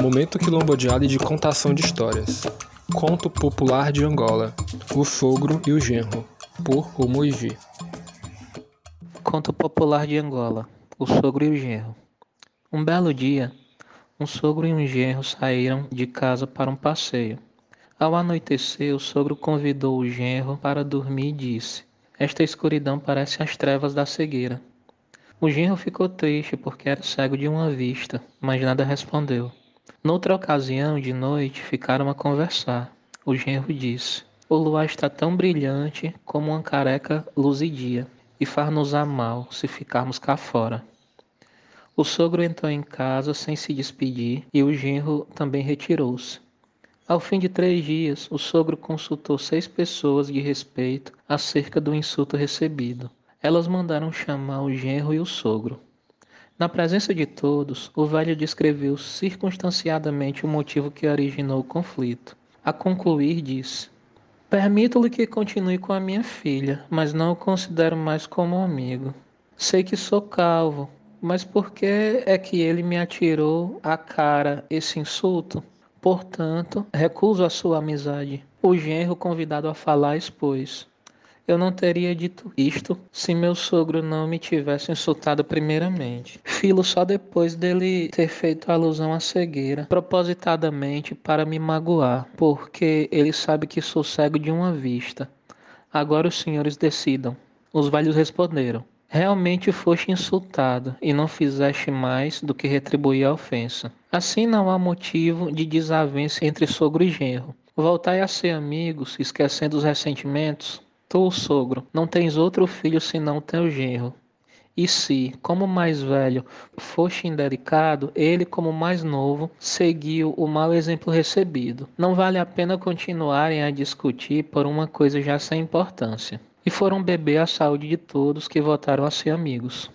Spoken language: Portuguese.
Momento quilombodial e de contação de histórias. Conto popular de Angola. O sogro e o genro. Por Omoigi. Conto popular de Angola. O sogro e o genro. Um belo dia, um sogro e um genro saíram de casa para um passeio. Ao anoitecer, o sogro convidou o genro para dormir e disse: Esta escuridão parece as trevas da cegueira. O genro ficou triste porque era cego de uma vista, mas nada respondeu. Noutra ocasião, de noite, ficaram a conversar. O genro disse: O luar está tão brilhante como uma careca luzidia, e faz-nos a mal se ficarmos cá fora. O sogro entrou em casa sem se despedir e o genro também retirou-se. Ao fim de três dias, o sogro consultou seis pessoas de respeito acerca do insulto recebido. Elas mandaram chamar o genro e o sogro. Na presença de todos, o velho descreveu circunstanciadamente o motivo que originou o conflito. A concluir, disse: Permito-lhe que continue com a minha filha, mas não o considero mais como amigo. Sei que sou calvo, mas por que é que ele me atirou à cara esse insulto? Portanto, recuso a sua amizade. O genro convidado a falar expôs. Eu não teria dito isto se meu sogro não me tivesse insultado primeiramente. Filo só depois dele ter feito alusão à cegueira, propositadamente para me magoar, porque ele sabe que sou cego de uma vista. Agora os senhores decidam. Os velhos responderam: Realmente foste insultado e não fizeste mais do que retribuir a ofensa. Assim não há motivo de desavença entre sogro e genro. Voltai a ser amigos, esquecendo os ressentimentos. Tu, sogro, não tens outro filho senão teu genro. E se, como mais velho, foste indelicado, ele, como mais novo, seguiu o mau exemplo recebido. Não vale a pena continuarem a discutir por uma coisa já sem importância. E foram beber a saúde de todos que votaram a ser amigos.